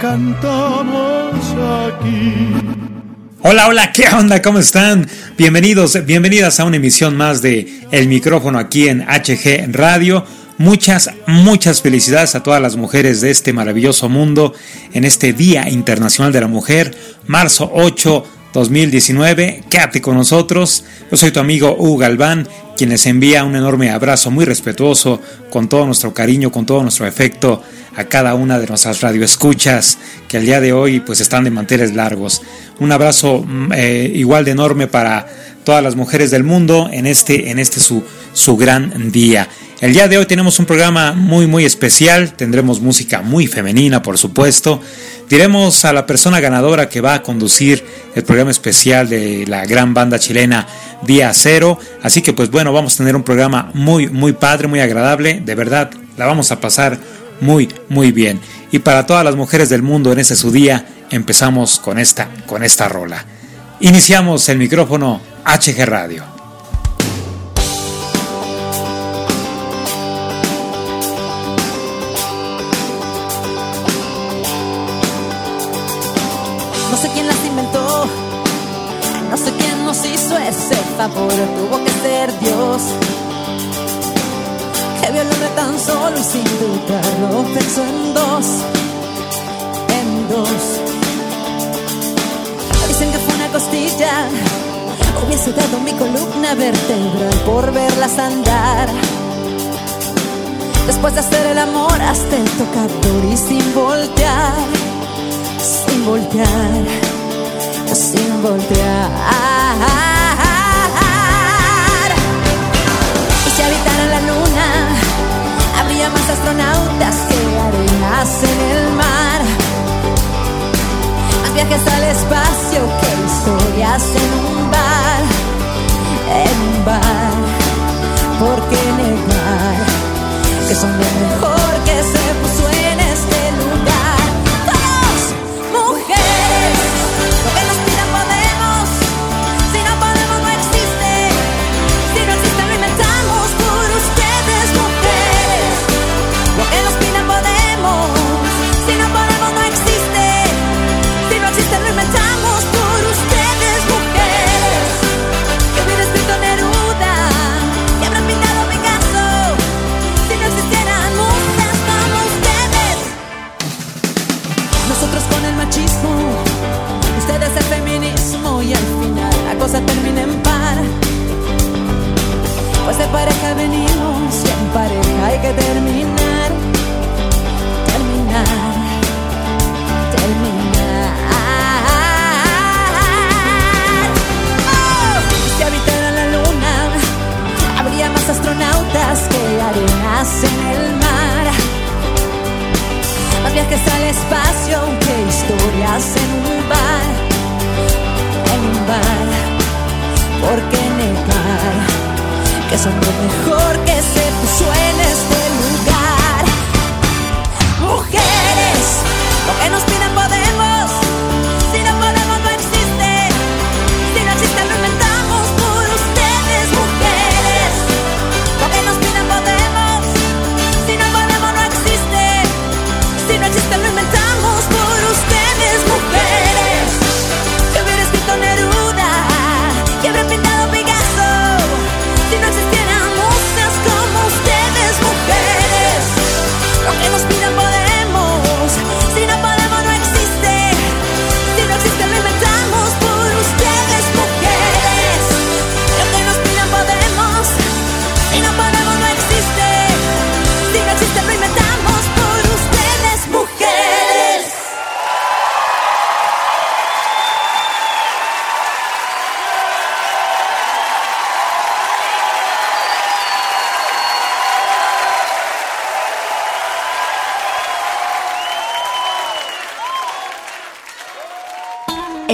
Cantamos aquí. Hola, hola, ¿qué onda? ¿Cómo están? Bienvenidos, bienvenidas a una emisión más de El micrófono aquí en HG Radio. Muchas, muchas felicidades a todas las mujeres de este maravilloso mundo en este Día Internacional de la Mujer, marzo 8 2019. Quédate con nosotros. Yo soy tu amigo Hugo Galván, quien les envía un enorme abrazo muy respetuoso, con todo nuestro cariño, con todo nuestro afecto a cada una de nuestras radioescuchas que al día de hoy pues están de manteles largos. Un abrazo mm, eh, igual de enorme para todas las mujeres del mundo en este, en este su, su gran día. El día de hoy tenemos un programa muy muy especial, tendremos música muy femenina por supuesto, diremos a la persona ganadora que va a conducir el programa especial de la gran banda chilena Día Cero, así que pues bueno, vamos a tener un programa muy muy padre, muy agradable, de verdad la vamos a pasar muy muy bien. Y para todas las mujeres del mundo en ese su día, empezamos con esta, con esta rola. Iniciamos el micrófono HG Radio. Favor tuvo que ser Dios. Que vio el hombre tan solo y sin dudarlo pensó en dos, en dos. Dicen que fue una costilla, hubiese dado mi columna vertebral por verlas andar. Después de hacer el amor hasta el tocador y sin voltear, sin voltear, sin voltear. Habría más astronautas que arenas en el mar. Más viajes al espacio que historias en un bar, en un bar. ¿Por qué negar que son lo mejor que se puso en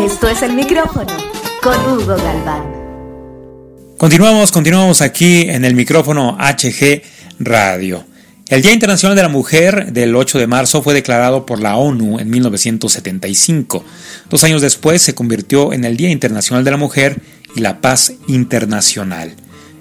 Esto es el micrófono con Hugo Galván. Continuamos, continuamos aquí en el micrófono HG Radio. El Día Internacional de la Mujer del 8 de marzo fue declarado por la ONU en 1975. Dos años después se convirtió en el Día Internacional de la Mujer y la Paz Internacional.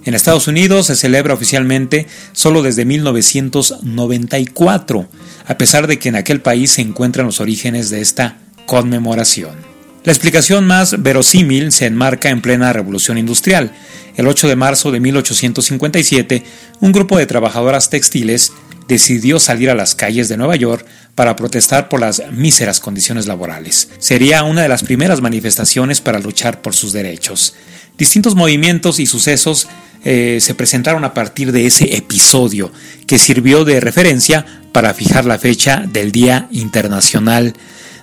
En Estados Unidos se celebra oficialmente solo desde 1994, a pesar de que en aquel país se encuentran los orígenes de esta conmemoración. La explicación más verosímil se enmarca en plena revolución industrial. El 8 de marzo de 1857, un grupo de trabajadoras textiles decidió salir a las calles de Nueva York para protestar por las míseras condiciones laborales. Sería una de las primeras manifestaciones para luchar por sus derechos. Distintos movimientos y sucesos eh, se presentaron a partir de ese episodio, que sirvió de referencia para fijar la fecha del Día Internacional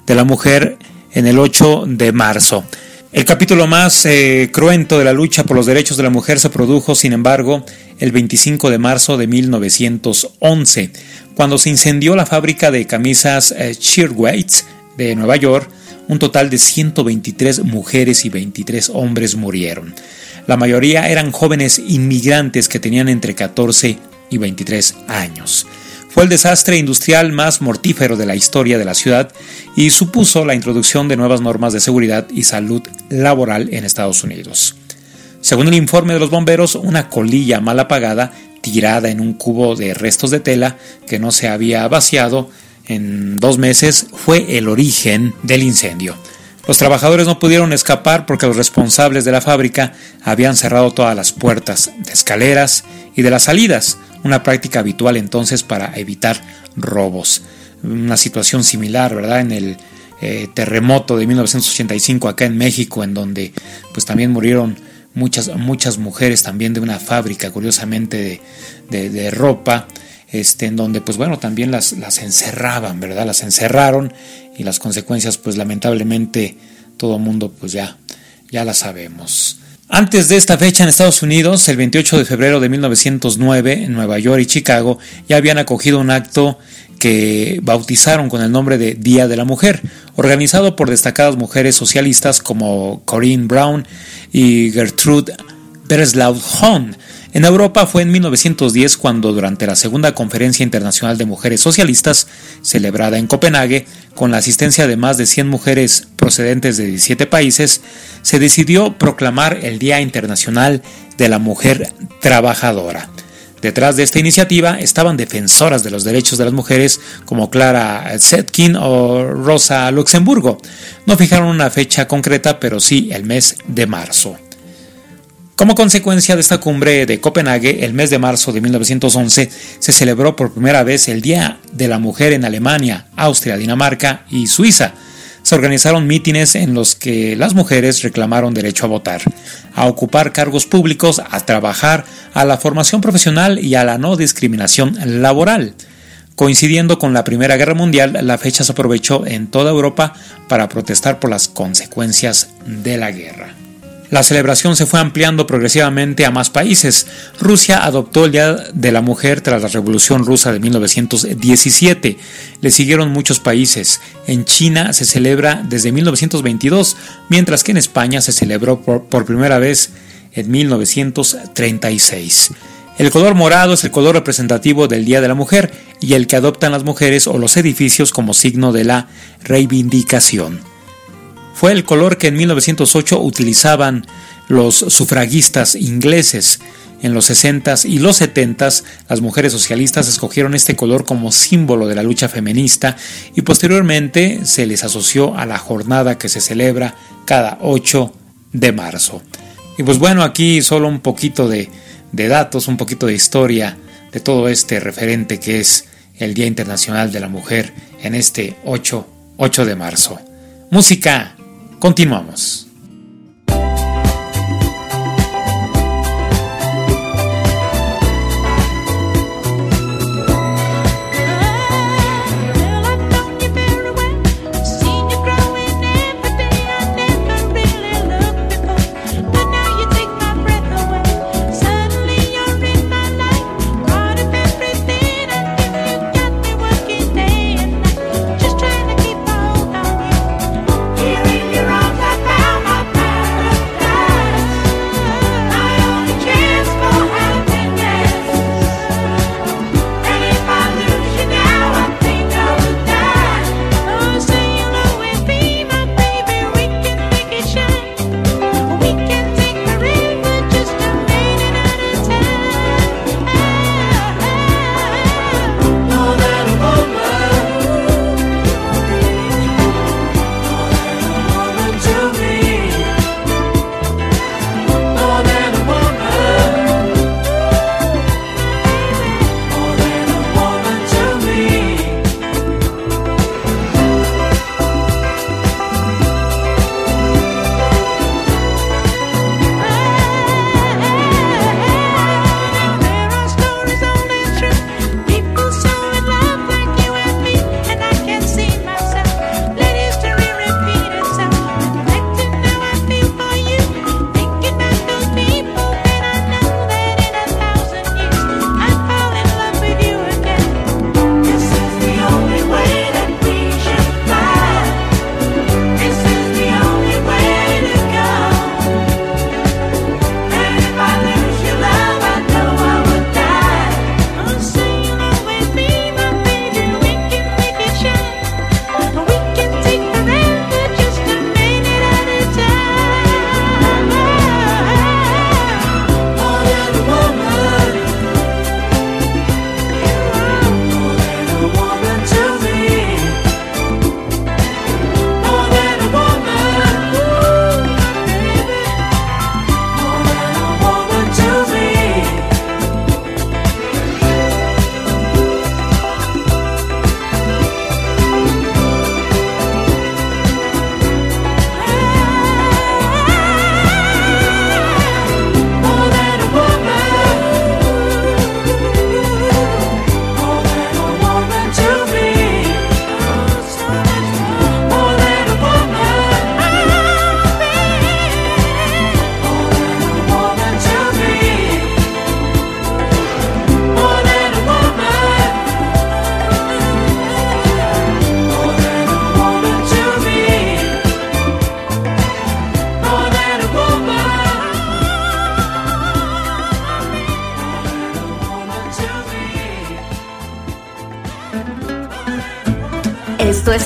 de la Mujer en el 8 de marzo. El capítulo más eh, cruento de la lucha por los derechos de la mujer se produjo, sin embargo, el 25 de marzo de 1911, cuando se incendió la fábrica de camisas eh, de Nueva York. Un total de 123 mujeres y 23 hombres murieron. La mayoría eran jóvenes inmigrantes que tenían entre 14 y 23 años. Fue el desastre industrial más mortífero de la historia de la ciudad y supuso la introducción de nuevas normas de seguridad y salud laboral en Estados Unidos. Según el informe de los bomberos, una colilla mal apagada, tirada en un cubo de restos de tela que no se había vaciado en dos meses, fue el origen del incendio. Los trabajadores no pudieron escapar porque los responsables de la fábrica habían cerrado todas las puertas de escaleras y de las salidas, una práctica habitual entonces para evitar robos. Una situación similar, ¿verdad? En el eh, terremoto de 1985 acá en México, en donde pues también murieron muchas, muchas mujeres también de una fábrica, curiosamente, de, de, de ropa este, en donde pues bueno, también las, las encerraban, ¿verdad? Las encerraron y las consecuencias pues lamentablemente todo el mundo pues ya, ya las sabemos. Antes de esta fecha en Estados Unidos, el 28 de febrero de 1909, en Nueva York y Chicago, ya habían acogido un acto que bautizaron con el nombre de Día de la Mujer, organizado por destacadas mujeres socialistas como Corinne Brown y Gertrude Breslau Hahn, en Europa fue en 1910 cuando durante la Segunda Conferencia Internacional de Mujeres Socialistas, celebrada en Copenhague, con la asistencia de más de 100 mujeres procedentes de 17 países, se decidió proclamar el Día Internacional de la Mujer Trabajadora. Detrás de esta iniciativa estaban defensoras de los derechos de las mujeres como Clara Zetkin o Rosa Luxemburgo. No fijaron una fecha concreta, pero sí el mes de marzo. Como consecuencia de esta cumbre de Copenhague, el mes de marzo de 1911 se celebró por primera vez el Día de la Mujer en Alemania, Austria, Dinamarca y Suiza. Se organizaron mítines en los que las mujeres reclamaron derecho a votar, a ocupar cargos públicos, a trabajar, a la formación profesional y a la no discriminación laboral. Coincidiendo con la Primera Guerra Mundial, la fecha se aprovechó en toda Europa para protestar por las consecuencias de la guerra. La celebración se fue ampliando progresivamente a más países. Rusia adoptó el Día de la Mujer tras la Revolución Rusa de 1917. Le siguieron muchos países. En China se celebra desde 1922, mientras que en España se celebró por, por primera vez en 1936. El color morado es el color representativo del Día de la Mujer y el que adoptan las mujeres o los edificios como signo de la reivindicación. Fue el color que en 1908 utilizaban los sufragistas ingleses. En los 60s y los 70s, las mujeres socialistas escogieron este color como símbolo de la lucha feminista y posteriormente se les asoció a la jornada que se celebra cada 8 de marzo. Y pues bueno, aquí solo un poquito de, datos, un poquito de historia de todo este referente que es el Día Internacional de la Mujer en este 8, 8 de marzo. Música, continuamos.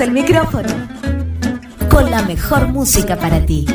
El micrófono con la mejor música para ti.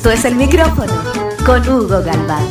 Esto es el micrófono con Hugo Galván.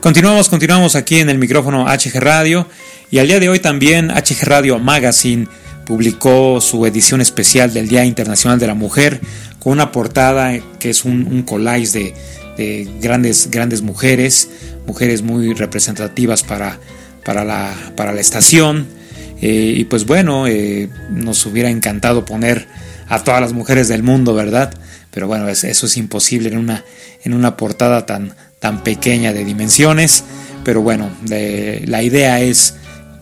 Continuamos, continuamos aquí en el micrófono HG Radio y al día de hoy también HG Radio Magazine publicó su edición especial del Día Internacional de la Mujer con una portada que es un, collage de, grandes, grandes mujeres, mujeres muy representativas para, para, la, para la estación eh, y pues bueno, eh, nos hubiera encantado poner a todas las mujeres del mundo, ¿verdad? Pero bueno, eso es imposible en una, en una portada tan, tan pequeña de dimensiones. Pero bueno, la idea es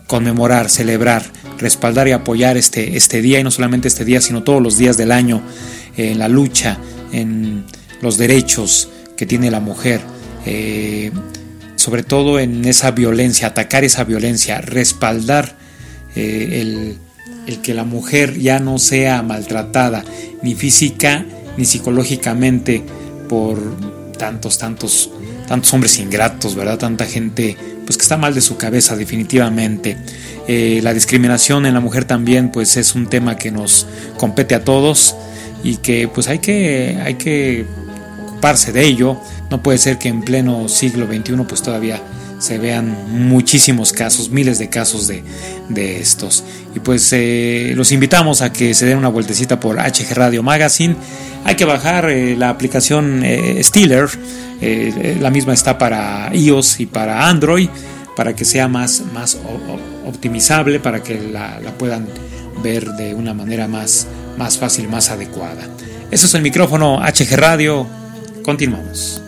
conmemorar, celebrar, respaldar y apoyar este, este día, y no solamente este día, sino todos los días del año, en la lucha, en los derechos que tiene la mujer. Eh, sobre todo en esa violencia, atacar esa violencia, respaldar eh, el, que la mujer ya no sea maltratada ni física ni psicológicamente por tantos, tantos, tantos hombres ingratos, ¿verdad? Tanta gente pues que está mal de su cabeza definitivamente. Eh, la discriminación en la mujer también pues es un tema que nos compete a todos y que pues hay que, hay que ocuparse de ello. No puede ser que en pleno siglo XXI pues todavía se vean muchísimos casos, miles de casos de, estos. Y pues eh, los invitamos a que se den una vueltecita por HG Radio Magazine. Hay que bajar eh, la aplicación eh, Steeler, la misma está para iOS y para Android, para que sea más, más optimizable, para que la, puedan ver de una manera más, más fácil, más adecuada. Eso es el micrófono HG Radio. Continuamos.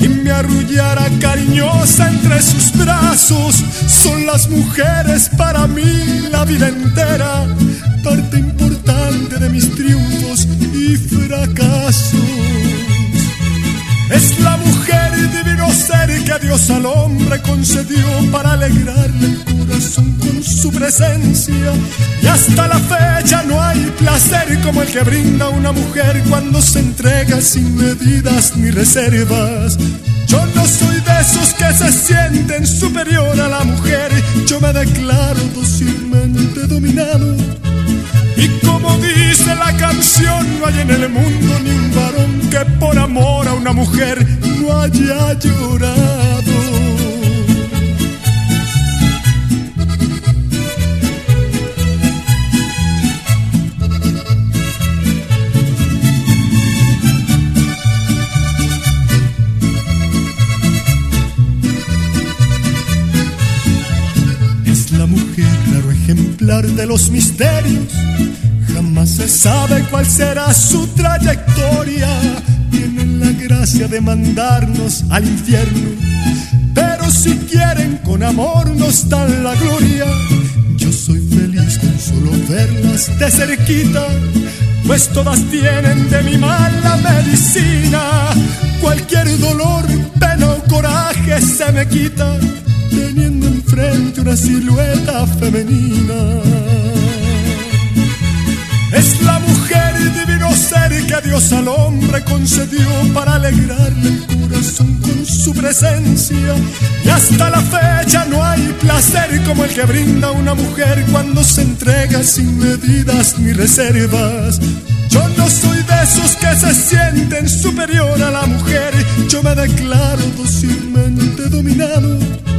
Y me arrullara cariñosa entre sus brazos. Son las mujeres para mí la vida entera, parte importante de mis triunfos y fracasos. Es la mujer divino ser que Dios al hombre concedió para alegrarle el corazón con su presencia. Y hasta la fecha no hay placer como el que brinda una mujer cuando se entrega sin medidas ni reservas. Yo no soy de esos que se sienten superior a la mujer, yo me declaro dócilmente dominado. Y como dice la canción, no hay en el mundo ni un varón que por amor a una mujer no haya llorado. De los misterios, jamás se sabe cuál será su trayectoria. Tienen la gracia de mandarnos al infierno, pero si quieren con amor nos dan la gloria. Yo soy feliz con solo verlas de cerquita, pues todas tienen de mi mala medicina. Cualquier dolor, pena o coraje se me quita teniendo enfrente una silueta femenina. Es la mujer divino ser que Dios al hombre concedió para alegrarle el corazón con su presencia. Y hasta la fecha no hay placer como el que brinda una mujer cuando se entrega sin medidas ni reservas. Yo no soy de esos que se sienten superior a la mujer, yo me declaro dócilmente dominado y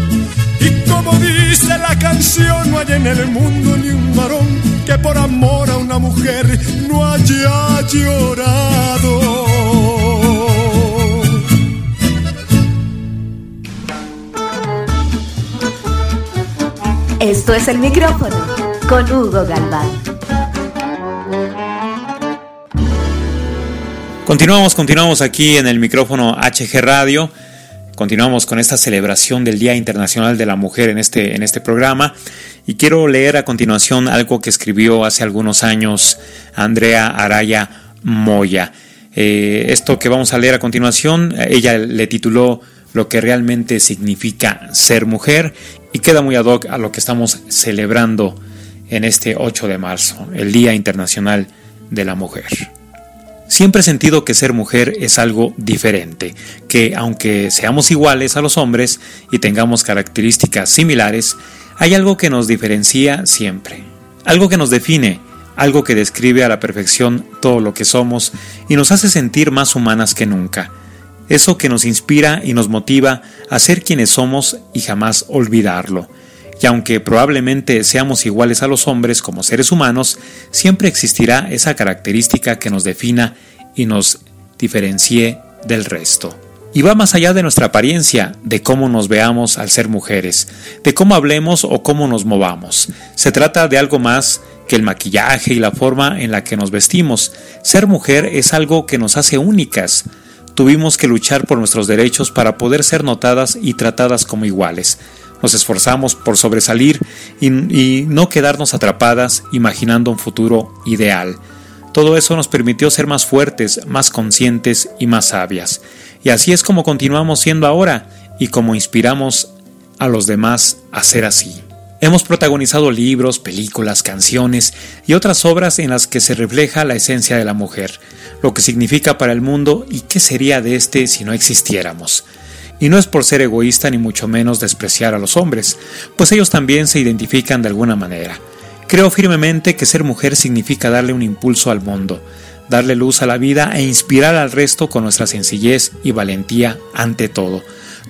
como dice la canción, no hay en el mundo ni un varón que por amor a una mujer no haya llorado. Esto es el micrófono con Hugo Galván. Continuamos, continuamos aquí en el micrófono HG Radio. Continuamos con esta celebración del Día Internacional de la Mujer en este, en este programa y quiero leer a continuación algo que escribió hace algunos años Andrea Araya Moya. Eh, esto que vamos a leer a continuación, ella le tituló Lo que realmente significa ser mujer y queda muy ad hoc a lo que estamos celebrando en este 8 de marzo, el Día Internacional de la Mujer. Siempre he sentido que ser mujer es algo diferente, que aunque seamos iguales a los hombres y tengamos características similares, hay algo que nos diferencia siempre, algo que nos define, algo que describe a la perfección todo lo que somos y nos hace sentir más humanas que nunca, eso que nos inspira y nos motiva a ser quienes somos y jamás olvidarlo. Y aunque probablemente seamos iguales a los hombres como seres humanos, siempre existirá esa característica que nos defina y nos diferencie del resto. Y va más allá de nuestra apariencia, de cómo nos veamos al ser mujeres, de cómo hablemos o cómo nos movamos. Se trata de algo más que el maquillaje y la forma en la que nos vestimos. Ser mujer es algo que nos hace únicas. Tuvimos que luchar por nuestros derechos para poder ser notadas y tratadas como iguales nos esforzamos por sobresalir y, no quedarnos atrapadas imaginando un futuro ideal. Todo eso nos permitió ser más fuertes, más conscientes y más sabias. Y así es como continuamos siendo ahora y como inspiramos a los demás a ser así. Hemos protagonizado libros, películas, canciones y otras obras en las que se refleja la esencia de la mujer, lo que significa para el mundo y qué sería de este si no existiéramos. Y no es por ser egoísta ni mucho menos despreciar a los hombres, pues ellos también se identifican de alguna manera. Creo firmemente que ser mujer significa darle un impulso al mundo, darle luz a la vida e inspirar al resto con nuestra sencillez y valentía ante todo.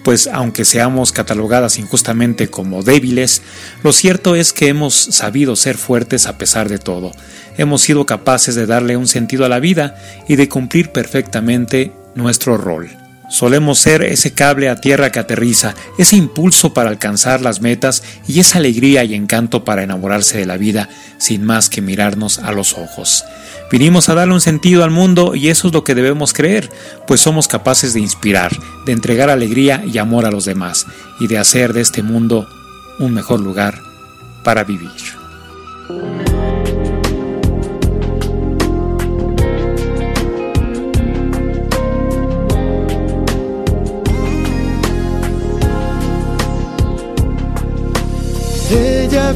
Pues aunque seamos catalogadas injustamente como débiles, lo cierto es que hemos sabido ser fuertes a pesar de todo. Hemos sido capaces de darle un sentido a la vida y de cumplir perfectamente nuestro rol. Solemos ser ese cable a tierra que aterriza, ese impulso para alcanzar las metas y esa alegría y encanto para enamorarse de la vida sin más que mirarnos a los ojos. Vinimos a darle un sentido al mundo y eso es lo que debemos creer, pues somos capaces de inspirar, de entregar alegría y amor a los demás y de hacer de este mundo un mejor lugar para vivir.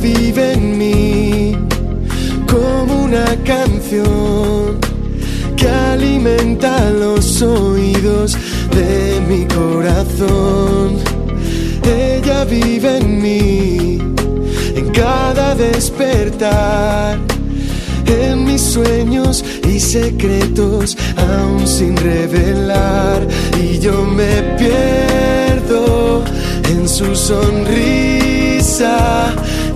Vive en mí como una canción que alimenta los oídos de mi corazón. Ella vive en mí en cada despertar, en mis sueños y secretos aún sin revelar. Y yo me pierdo en su sonrisa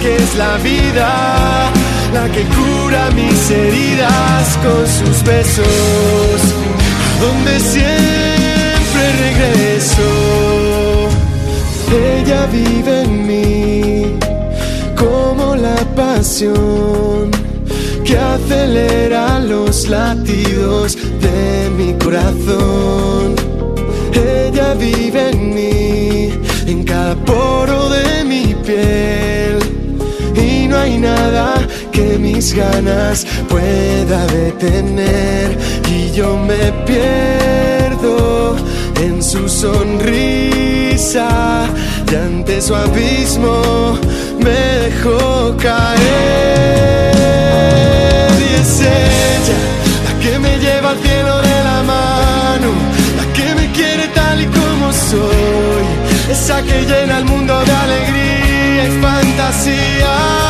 que es la vida la que cura mis heridas con sus besos, donde siempre regreso. Ella vive en mí como la pasión que acelera los latidos de mi corazón. Ella vive en mí, en cada poro de mi piel. Hay nada que mis ganas pueda detener. Y yo me pierdo en su sonrisa. Y ante su abismo me dejó caer. Y es ella la que me lleva al cielo de la mano. La que me quiere tal y como soy. Esa que llena el mundo de alegría y fantasía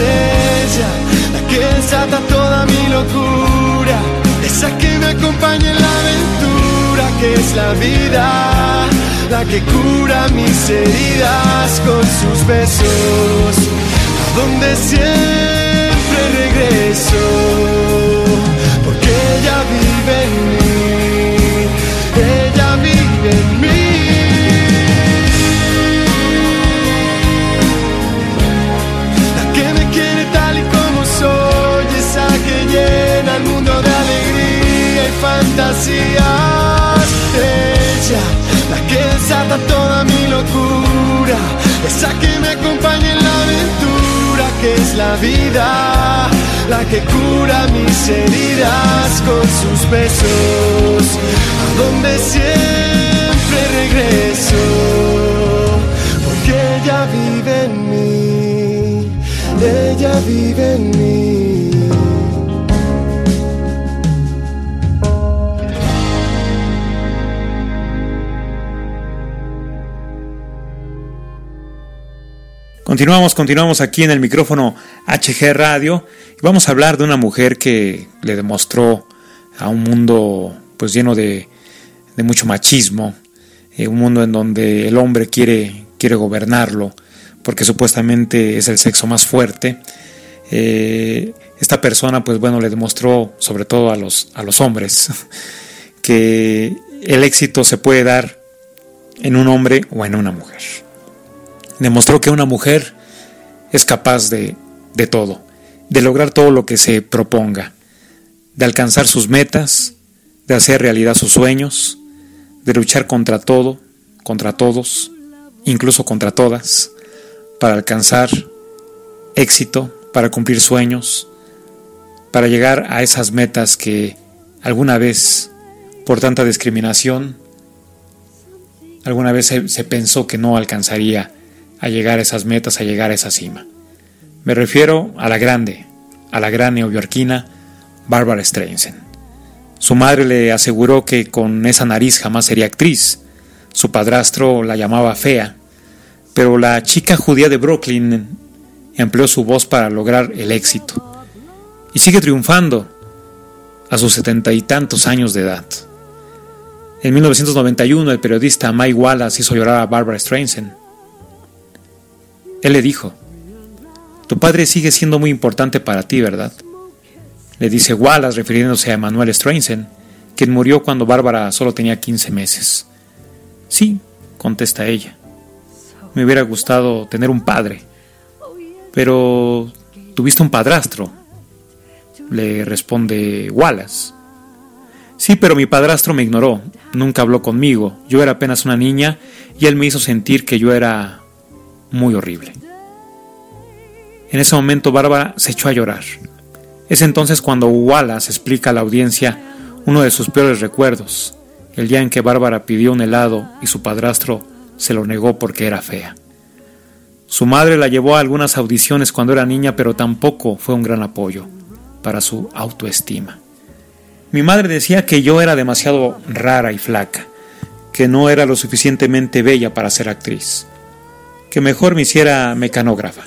ella la que desata toda mi locura, esa que me acompaña en la aventura que es la vida, la que cura mis heridas con sus besos, a donde siempre regreso, porque ella vive en mí, Ella, toda mi locura, esa que me acompaña en la aventura que es la vida, la que cura mis heridas con sus besos, a donde siempre regreso, porque ella vive en mí, ella vive en mí. Continuamos, continuamos aquí en el micrófono HG Radio y vamos a hablar de una mujer que le demostró a un mundo pues lleno de, mucho machismo, eh, un mundo en donde el hombre quiere, quiere gobernarlo porque supuestamente es el sexo más fuerte. Eh, esta persona pues bueno le demostró sobre todo a los, a los hombres que el éxito se puede dar en un hombre o en una mujer demostró que una mujer es capaz de, de todo, de lograr todo lo que se proponga, de alcanzar sus metas, de hacer realidad sus sueños, de luchar contra todo, contra todos, incluso contra todas, para alcanzar éxito, para cumplir sueños, para llegar a esas metas que alguna vez, por tanta discriminación, alguna vez se, se pensó que no alcanzaría a llegar a esas metas, a llegar a esa cima. Me refiero a la grande, a la gran neoyorquina Barbara Streisand. Su madre le aseguró que con esa nariz jamás sería actriz. Su padrastro la llamaba fea, pero la chica judía de Brooklyn empleó su voz para lograr el éxito. Y sigue triunfando a sus setenta y tantos años de edad. En 1991 el periodista Mike Wallace hizo llorar a Barbara Streisand él le dijo, Tu padre sigue siendo muy importante para ti, ¿verdad? Le dice Wallace refiriéndose a Emanuel Streisand, quien murió cuando Bárbara solo tenía 15 meses. Sí, contesta ella. Me hubiera gustado tener un padre. Pero tuviste un padrastro, le responde Wallace. Sí, pero mi padrastro me ignoró, nunca habló conmigo, yo era apenas una niña y él me hizo sentir que yo era muy horrible. En ese momento Bárbara se echó a llorar. Es entonces cuando Wallace explica a la audiencia uno de sus peores recuerdos, el día en que Bárbara pidió un helado y su padrastro se lo negó porque era fea. Su madre la llevó a algunas audiciones cuando era niña, pero tampoco fue un gran apoyo para su autoestima. Mi madre decía que yo era demasiado rara y flaca, que no era lo suficientemente bella para ser actriz que mejor me hiciera mecanógrafa.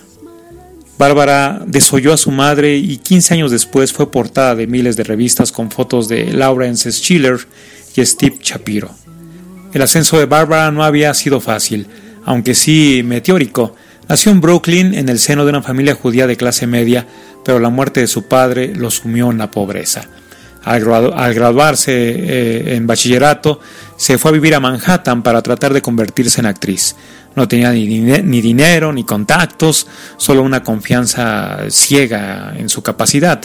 Bárbara desoyó a su madre y 15 años después fue portada de miles de revistas con fotos de Lawrence Schiller y Steve Shapiro. El ascenso de Bárbara no había sido fácil, aunque sí meteórico. Nació en Brooklyn en el seno de una familia judía de clase media, pero la muerte de su padre lo sumió en la pobreza. Al, graduarse eh, en bachillerato, se fue a vivir a Manhattan para tratar de convertirse en actriz. No tenía ni, dinero, ni contactos, solo una confianza ciega en su capacidad.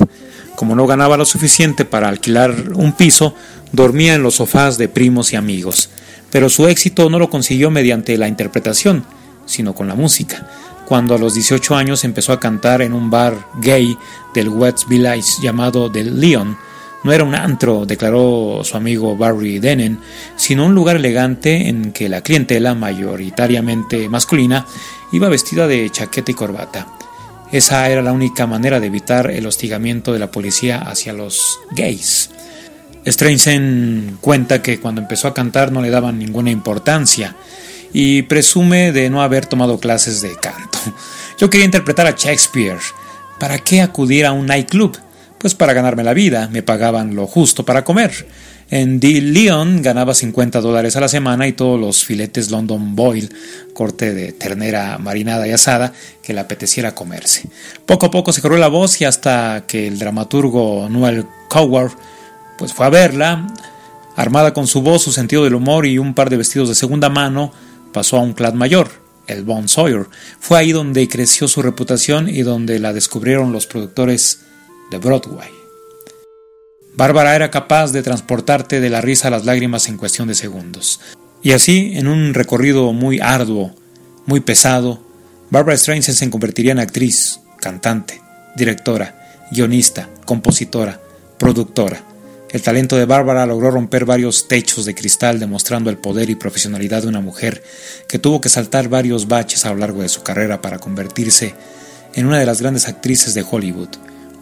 Como no ganaba lo suficiente para alquilar un piso, dormía en los sofás de primos y amigos. Pero su éxito no lo consiguió mediante la interpretación, sino con la música. Cuando a los 18 años empezó a cantar en un bar gay del West Village llamado The Leon, no era un antro, declaró su amigo Barry Denen, sino un lugar elegante en que la clientela, mayoritariamente masculina, iba vestida de chaqueta y corbata. Esa era la única manera de evitar el hostigamiento de la policía hacia los gays. Streisand cuenta que cuando empezó a cantar no le daban ninguna importancia y presume de no haber tomado clases de canto. Yo quería interpretar a Shakespeare. ¿Para qué acudir a un nightclub? Pues para ganarme la vida, me pagaban lo justo para comer. En The Leon ganaba 50 dólares a la semana y todos los filetes London Boil, corte de ternera marinada y asada, que le apeteciera comerse. Poco a poco se corrió la voz y hasta que el dramaturgo Noel Coward pues fue a verla, armada con su voz, su sentido del humor y un par de vestidos de segunda mano, pasó a un clan mayor, el Bon Sawyer. Fue ahí donde creció su reputación y donde la descubrieron los productores de Broadway. Bárbara era capaz de transportarte de la risa a las lágrimas en cuestión de segundos. Y así, en un recorrido muy arduo, muy pesado, Barbara Streisand se convertiría en actriz, cantante, directora, guionista, compositora, productora. El talento de Bárbara logró romper varios techos de cristal demostrando el poder y profesionalidad de una mujer que tuvo que saltar varios baches a lo largo de su carrera para convertirse en una de las grandes actrices de Hollywood,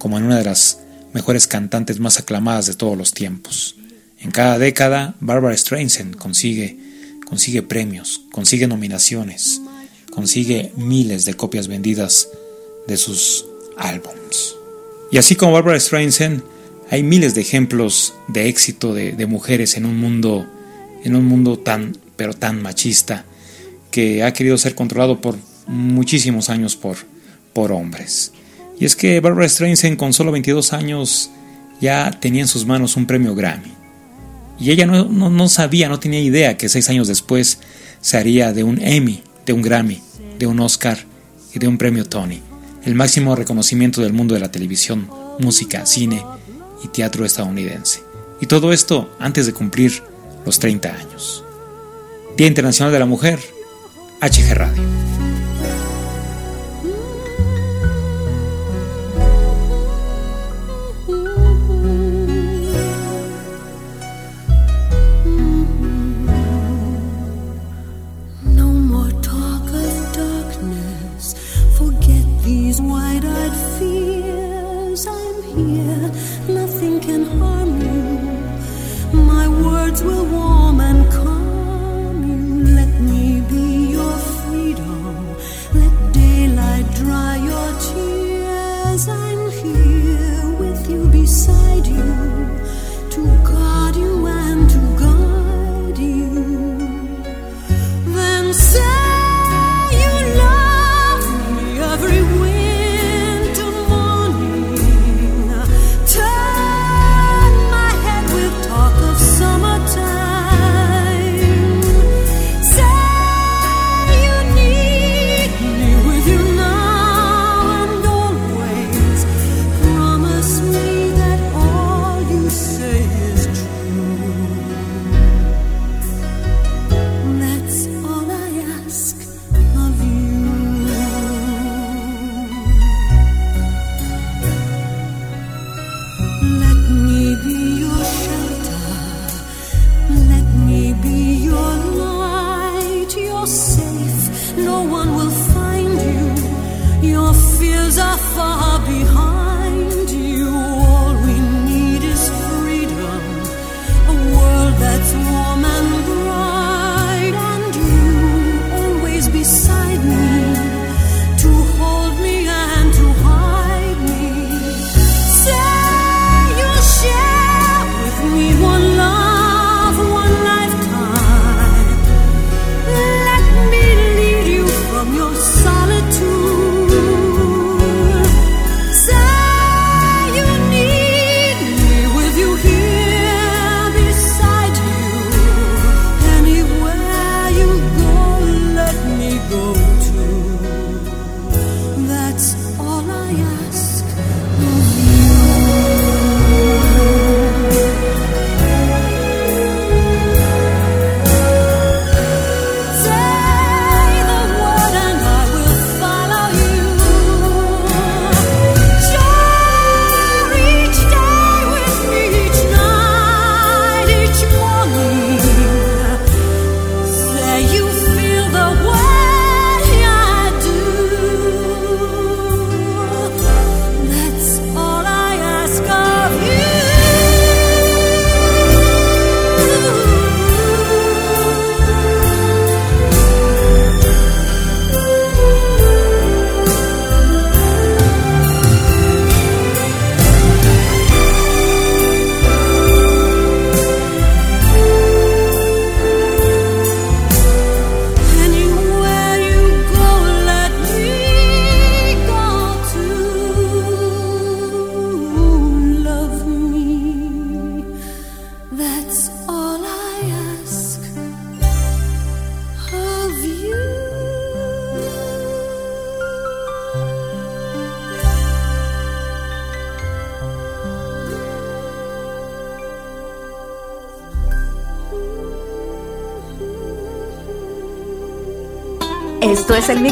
como en una de las mejores cantantes más aclamadas de todos los tiempos. En cada década, Barbara Streisand consigue, consigue premios, consigue nominaciones, consigue miles de copias vendidas de sus álbums. Y así como Barbara Streisand, hay miles de ejemplos de éxito de, mujeres en un mundo, en un mundo tan, pero tan machista, que ha querido ser controlado por muchísimos años por, por hombres. Y es que Barbara Streisand con solo 22 años ya tenía en sus manos un premio Grammy. Y ella no, no sabía, no tenía idea que seis años después se haría de un Emmy, de un Grammy, de un Oscar y de un premio Tony, el máximo reconocimiento del mundo de la televisión, música, cine y teatro estadounidense. Y todo esto antes de cumplir los 30 años. Día Internacional de la Mujer, HG Radio.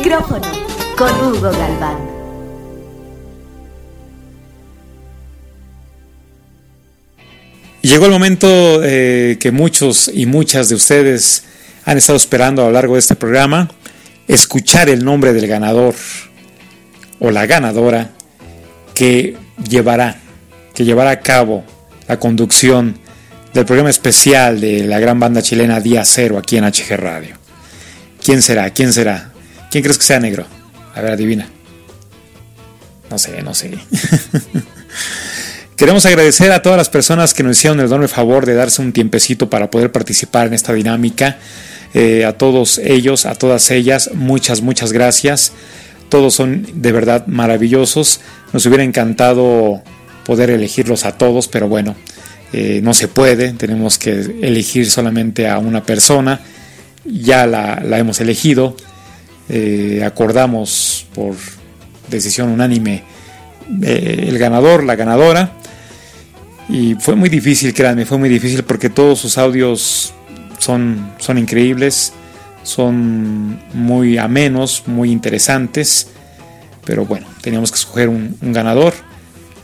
Micrófono con Hugo Galván. Llegó el momento eh, que muchos y muchas de ustedes han estado esperando a lo largo de este programa, escuchar el nombre del ganador o la ganadora que llevará, que llevará a cabo la conducción del programa especial de la gran banda chilena Día Cero aquí en HG Radio. ¿Quién será? ¿Quién será? ¿Quién crees que sea negro? A ver, adivina. No sé, no sé. Queremos agradecer a todas las personas que nos hicieron el enorme favor de darse un tiempecito para poder participar en esta dinámica. Eh, a todos ellos, a todas ellas, muchas, muchas gracias. Todos son de verdad maravillosos. Nos hubiera encantado poder elegirlos a todos, pero bueno, eh, no se puede. Tenemos que elegir solamente a una persona. Ya la, hemos elegido. Eh, acordamos por decisión unánime el ganador, la ganadora. Y fue muy difícil, créanme, fue muy difícil porque todos sus audios son, son increíbles, son muy amenos, muy interesantes. Pero bueno, teníamos que escoger un, ganador.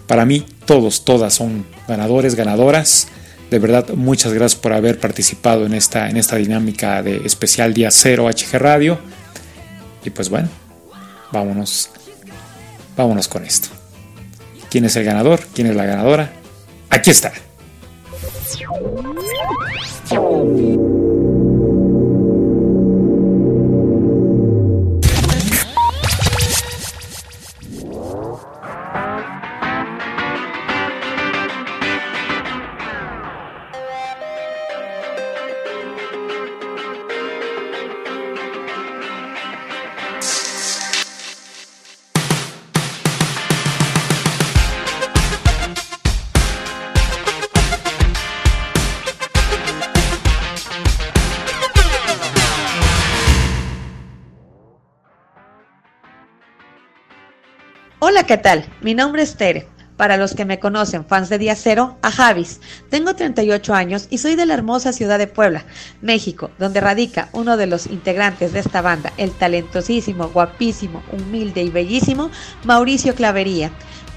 Para mí, todos, todas son ganadores, ganadoras. De verdad, muchas gracias por haber participado en esta, en esta dinámica de especial Día Cero HG Radio. Y pues bueno, vámonos, vámonos con esto. ¿Quién es el ganador? ¿Quién es la ganadora? Aquí está. Hola, ¿qué tal? Mi nombre es Tere. Para los que me conocen, fans de Día Cero, a Javis. Tengo 38 años y soy de la hermosa ciudad de Puebla, México, donde radica uno de los integrantes de esta banda, el talentosísimo, guapísimo, humilde y bellísimo Mauricio Clavería.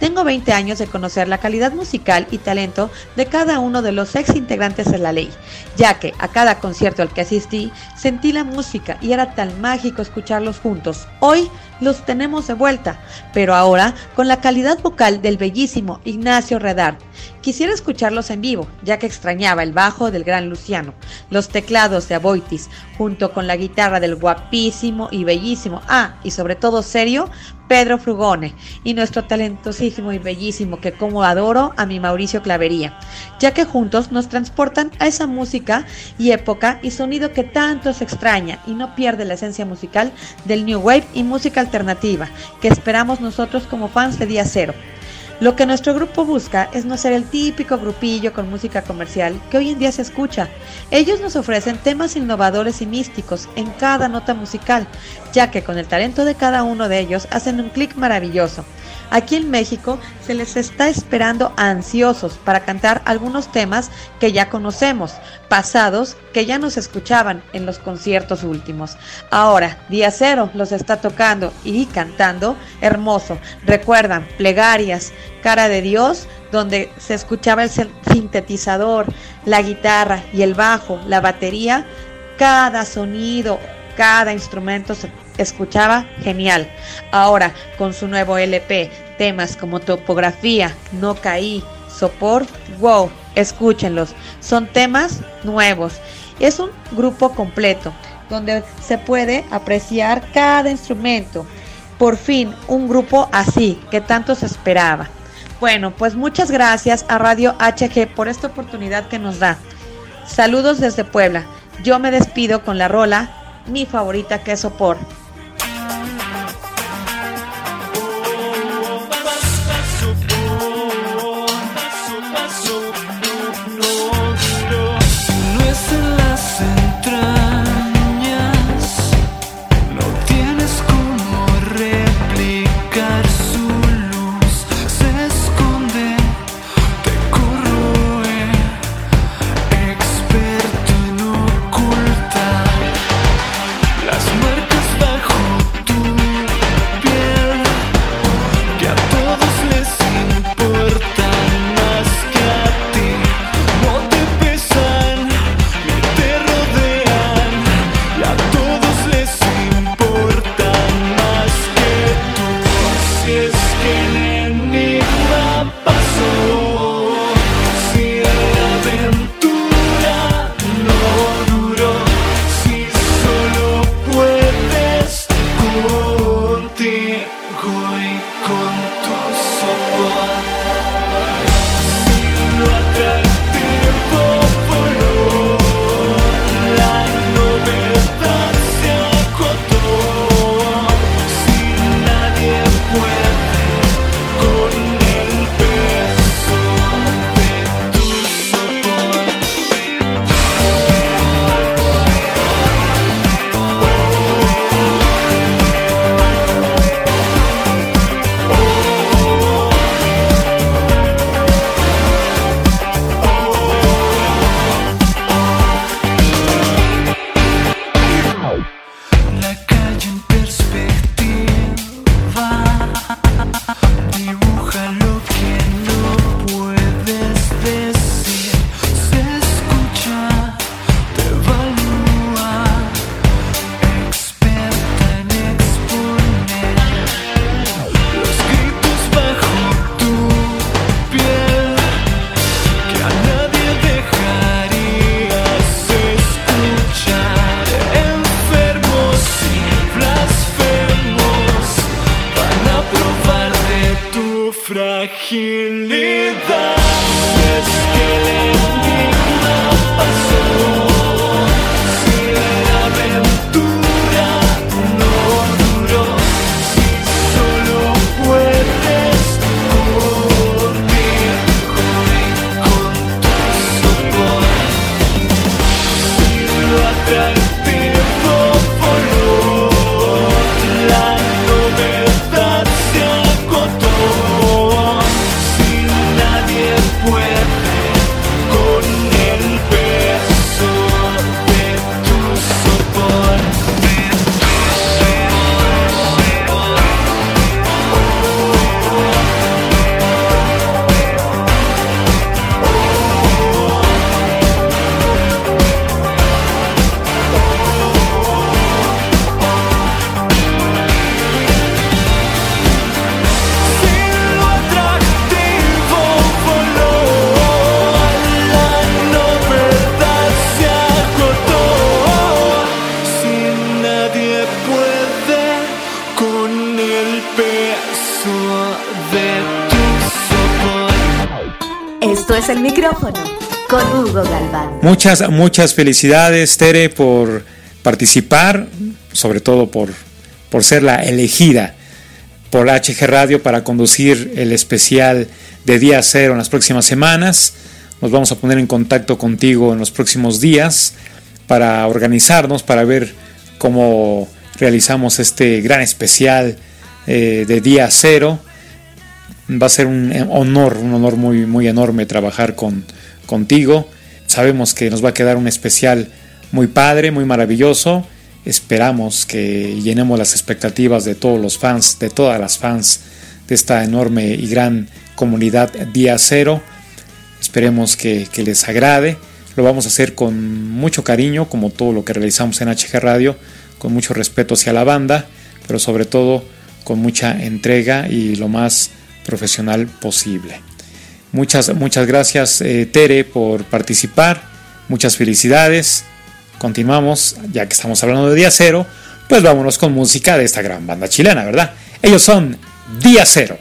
Tengo 20 años de conocer la calidad musical y talento de cada uno de los ex integrantes de la ley, ya que a cada concierto al que asistí sentí la música y era tan mágico escucharlos juntos. Hoy los tenemos de vuelta, pero ahora con la calidad vocal del bellísimo Ignacio Redard. Quisiera escucharlos en vivo, ya que extrañaba el bajo del gran Luciano, los teclados de Aboitis, junto con la guitarra del guapísimo y bellísimo, ah, y sobre todo serio, Pedro Frugone, y nuestro talentosísimo y bellísimo, que como adoro, a mi Mauricio Clavería, ya que juntos nos transportan a esa música y época y sonido que tanto se extraña y no pierde la esencia musical del New Wave y música alternativa que esperamos nosotros como fans de Día Cero. Lo que nuestro grupo busca es no ser el típico grupillo con música comercial que hoy en día se escucha. Ellos nos ofrecen temas innovadores y místicos en cada nota musical, ya que con el talento de cada uno de ellos hacen un clic maravilloso. Aquí en México se les está esperando ansiosos para cantar algunos temas que ya conocemos, pasados que ya nos escuchaban en los conciertos últimos. Ahora, Día Cero los está tocando y cantando hermoso. Recuerdan, plegarias, cara de Dios, donde se escuchaba el sintetizador, la guitarra y el bajo, la batería, cada sonido, cada instrumento se escuchaba genial. Ahora, con su nuevo LP, temas como Topografía, No Caí, Sopor, wow, escúchenlos. Son temas nuevos. Es un grupo completo donde se puede apreciar cada instrumento. Por fin, un grupo así que tanto se esperaba. Bueno, pues muchas gracias a Radio HG por esta oportunidad que nos da. Saludos desde Puebla. Yo me despido con la rola, mi favorita que es Muchas, muchas felicidades, Tere, por participar, sobre todo por, por ser la elegida por HG Radio para conducir el especial de Día Cero en las próximas semanas. Nos vamos a poner en contacto contigo en los próximos días para organizarnos, para ver cómo realizamos este gran especial eh, de Día Cero. Va a ser un honor, un honor muy, muy enorme trabajar con, contigo. Sabemos que nos va a quedar un especial muy padre, muy maravilloso. Esperamos que llenemos las expectativas de todos los fans, de todas las fans de esta enorme y gran comunidad Día Cero. Esperemos que, que les agrade. Lo vamos a hacer con mucho cariño, como todo lo que realizamos en HG Radio, con mucho respeto hacia la banda, pero sobre todo con mucha entrega y lo más profesional posible. Muchas, muchas gracias eh, Tere por participar, muchas felicidades. Continuamos, ya que estamos hablando de Día Cero, pues vámonos con música de esta gran banda chilena, ¿verdad? Ellos son Día Cero.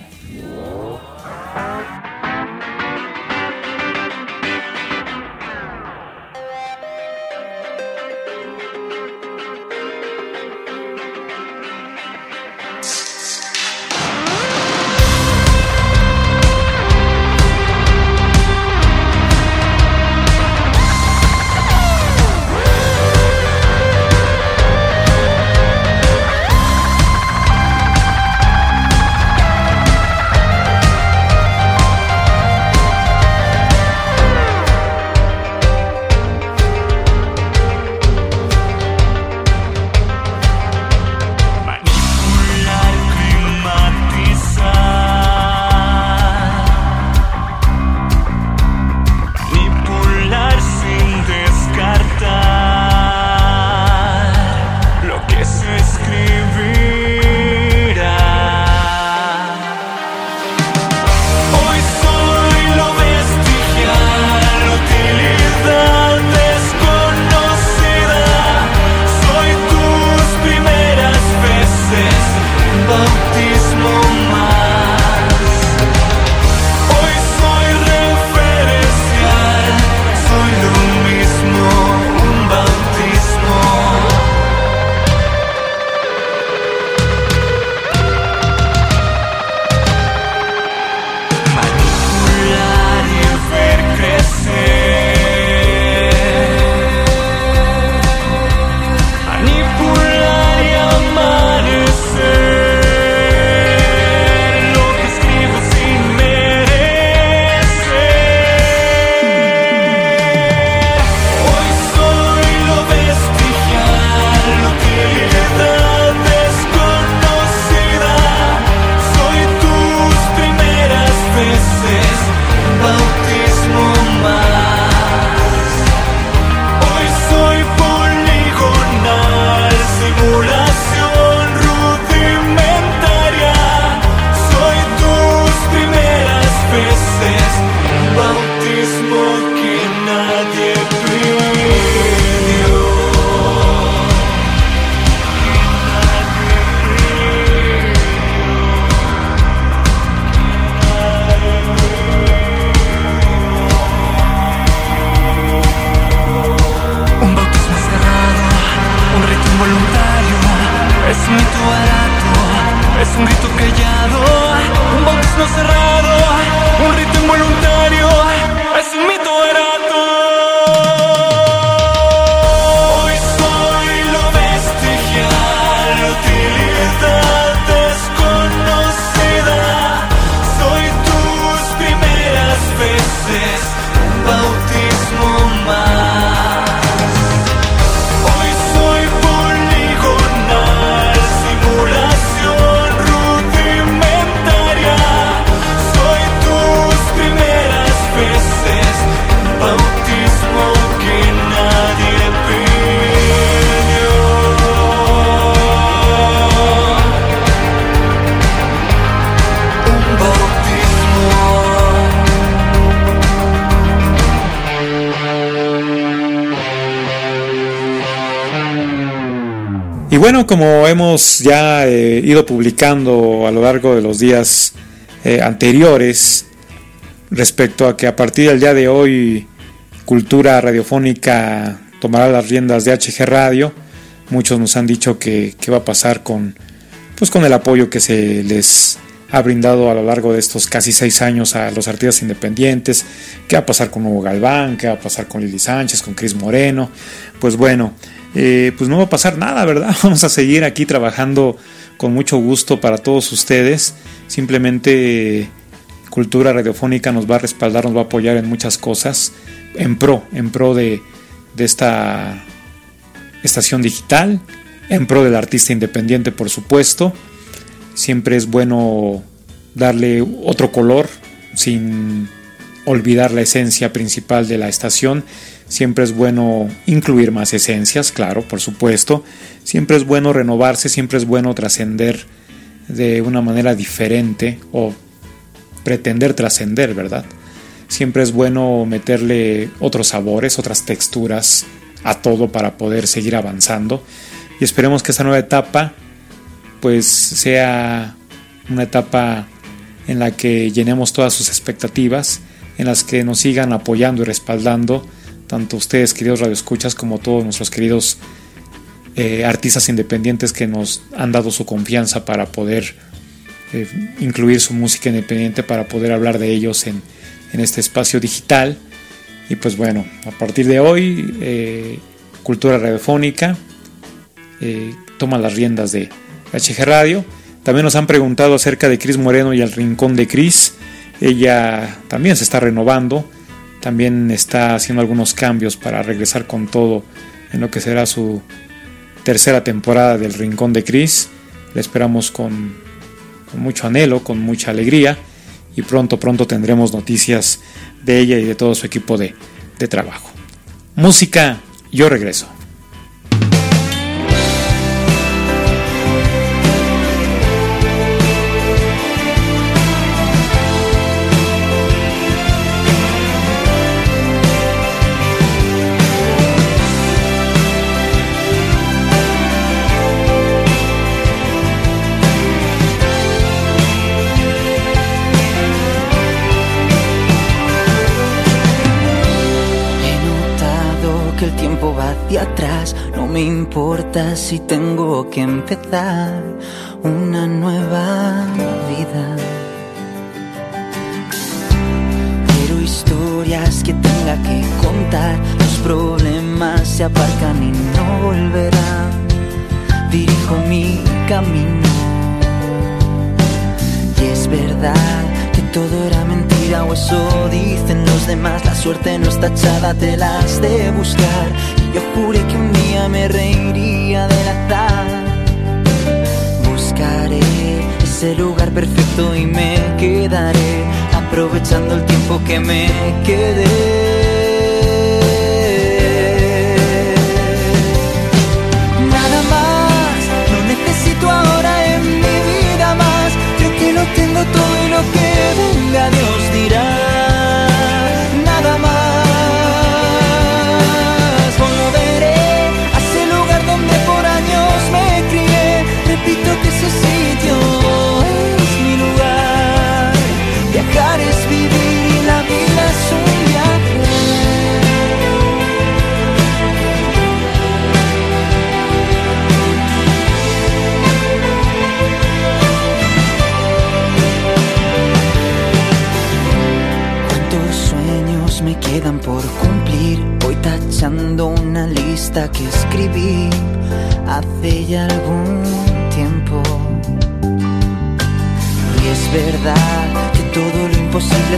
Bueno, como hemos ya eh, ido publicando a lo largo de los días eh, anteriores, respecto a que a partir del día de hoy Cultura Radiofónica tomará las riendas de HG Radio, muchos nos han dicho que, va a pasar con, pues con el apoyo que se les ha brindado a lo largo de estos casi seis años a los artistas independientes, qué va a pasar con Hugo Galván, qué va a pasar con Lili Sánchez, con Cris Moreno, pues bueno, eh, pues no va a pasar nada, ¿verdad? Vamos a seguir aquí trabajando con mucho gusto para todos ustedes. Simplemente Cultura Radiofónica nos va a respaldar, nos va a apoyar en muchas cosas, en pro, en pro de, de esta estación digital, en pro del artista independiente, por supuesto. Siempre es bueno darle otro color sin olvidar la esencia principal de la estación Siempre es bueno incluir más esencias, claro, por supuesto. Siempre es bueno renovarse, siempre es bueno trascender de una manera diferente o pretender trascender, ¿verdad? Siempre es bueno meterle otros sabores, otras texturas a todo para poder seguir avanzando. Y esperemos que esta nueva etapa pues sea una etapa en la que llenemos todas sus expectativas, en las que nos sigan apoyando y respaldando tanto ustedes, queridos radioescuchas, como todos nuestros queridos eh, artistas independientes que nos han dado su confianza para poder eh, incluir su música independiente, para poder hablar de ellos en, este espacio digital. Y pues bueno, a partir de hoy, eh, Cultura Radiofónica toma las riendas de HG Radio. También nos han preguntado acerca de Cris Moreno y el Rincón de Cris. Ella también se está renovando también está haciendo algunos cambios para regresar con todo en lo que será su tercera temporada del Rincón de Cris. Le esperamos con, mucho anhelo, con mucha alegría y pronto, pronto tendremos noticias de ella y de todo su equipo de, de trabajo. Música, yo regreso. Atrás, no me importa si tengo que empezar una nueva vida. Quiero historias que tenga que contar, los problemas se aparcan y no volverán. Dirijo mi camino y es verdad que todo era mentira o eso dicen los demás. La suerte no está echada, te las de buscar yo juré que un día me reiría del. Buscaré ese lugar perfecto y me quedaré aprovechando el tiempo que me quedé. Ahora en mi vida más. Creo que lo tengo todo y lo que venga Dios dirá.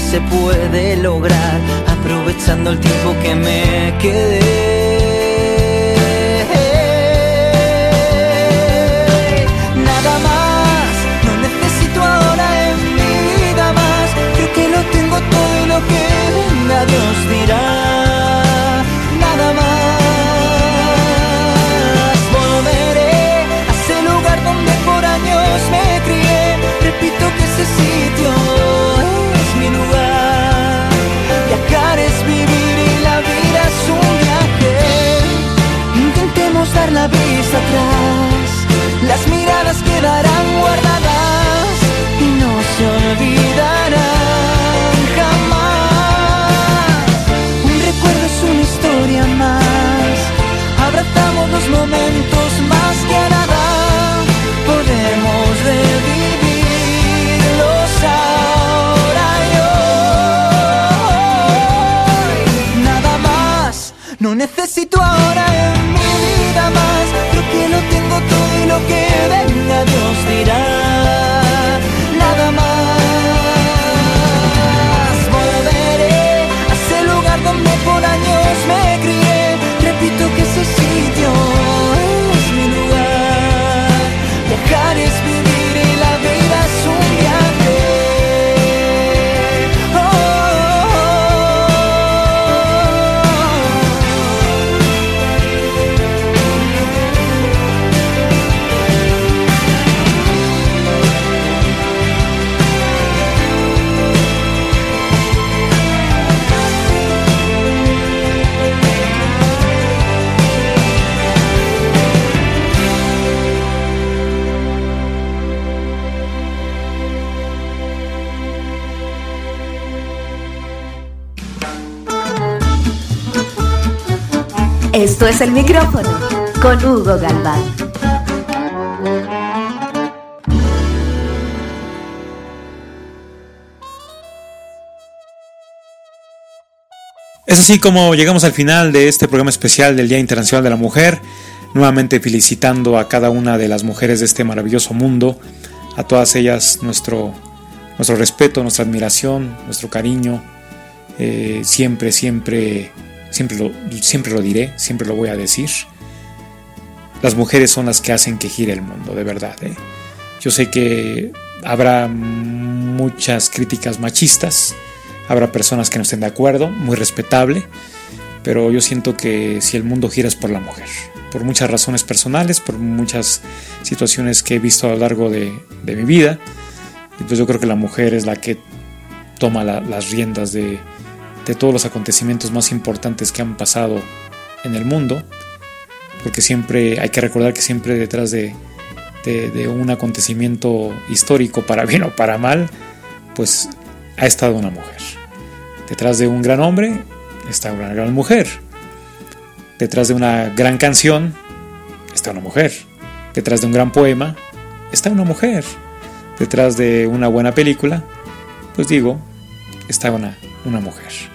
Se puede lograr aprovechando el tiempo que me quedé. las miradas quedarán guardadas y no se olvidarán jamás. Un recuerdo es una historia más, abrazamos los momentos Esto es el micrófono con Hugo Galván. Es así como llegamos al final de este programa especial del Día Internacional de la Mujer, nuevamente felicitando a cada una de las mujeres de este maravilloso mundo, a todas ellas nuestro, nuestro respeto, nuestra admiración, nuestro cariño, eh, siempre, siempre siempre lo, siempre lo diré, siempre lo voy a decir. Las mujeres son las que hacen que gire el mundo, de verdad. ¿eh? Yo sé que habrá muchas críticas machistas, habrá personas que no estén de acuerdo, muy respetable, pero yo siento que si el mundo gira es por la mujer, por muchas razones personales, por muchas situaciones que he visto a lo largo de, mi vida, pues yo creo que la mujer es la que toma las riendas de, de todos los acontecimientos más importantes que han pasado en el mundo, porque siempre hay que recordar que siempre detrás de, un acontecimiento histórico, para bien o para mal, pues ha estado una mujer. Detrás de un gran hombre está una gran mujer. Detrás de una gran canción está una mujer. Detrás de un gran poema está una mujer. Detrás de una buena película, pues digo, está una, una mujer.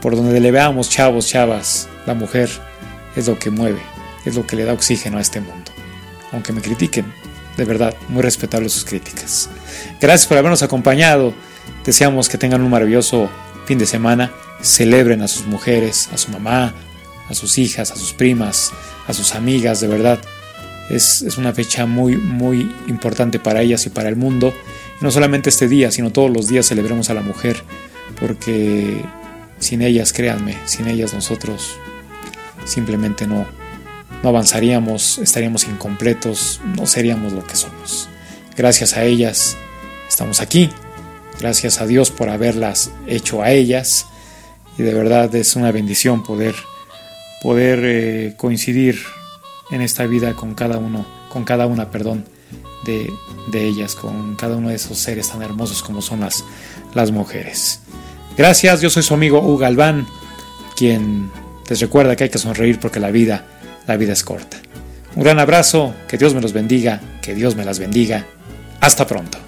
Por donde le veamos, chavos, chavas, la mujer es lo que mueve, es lo que le da oxígeno a este mundo. Aunque me critiquen, de verdad, muy respetables sus críticas. Gracias por habernos acompañado. Deseamos que tengan un maravilloso fin de semana. Celebren a sus mujeres, a su mamá, a sus hijas, a sus primas, a sus amigas, de verdad. Es, es, una fecha muy, muy importante para ellas y para el mundo. no solamente este día, sino todos los días celebremos a la mujer, porque sin ellas, créanme, sin ellas nosotros simplemente no, no avanzaríamos, estaríamos incompletos, no seríamos lo que somos. Gracias a ellas estamos aquí, gracias a Dios por haberlas hecho a ellas y de verdad es una bendición poder, poder eh, coincidir en esta vida con cada uno, con cada una, perdón, de, de, ellas, con cada uno de esos seres tan hermosos como son las, las mujeres. Gracias, yo soy su amigo Hugo Galván, quien les recuerda que hay que sonreír porque la vida, la vida es corta. Un gran abrazo, que Dios me los bendiga, que Dios me las bendiga. Hasta pronto.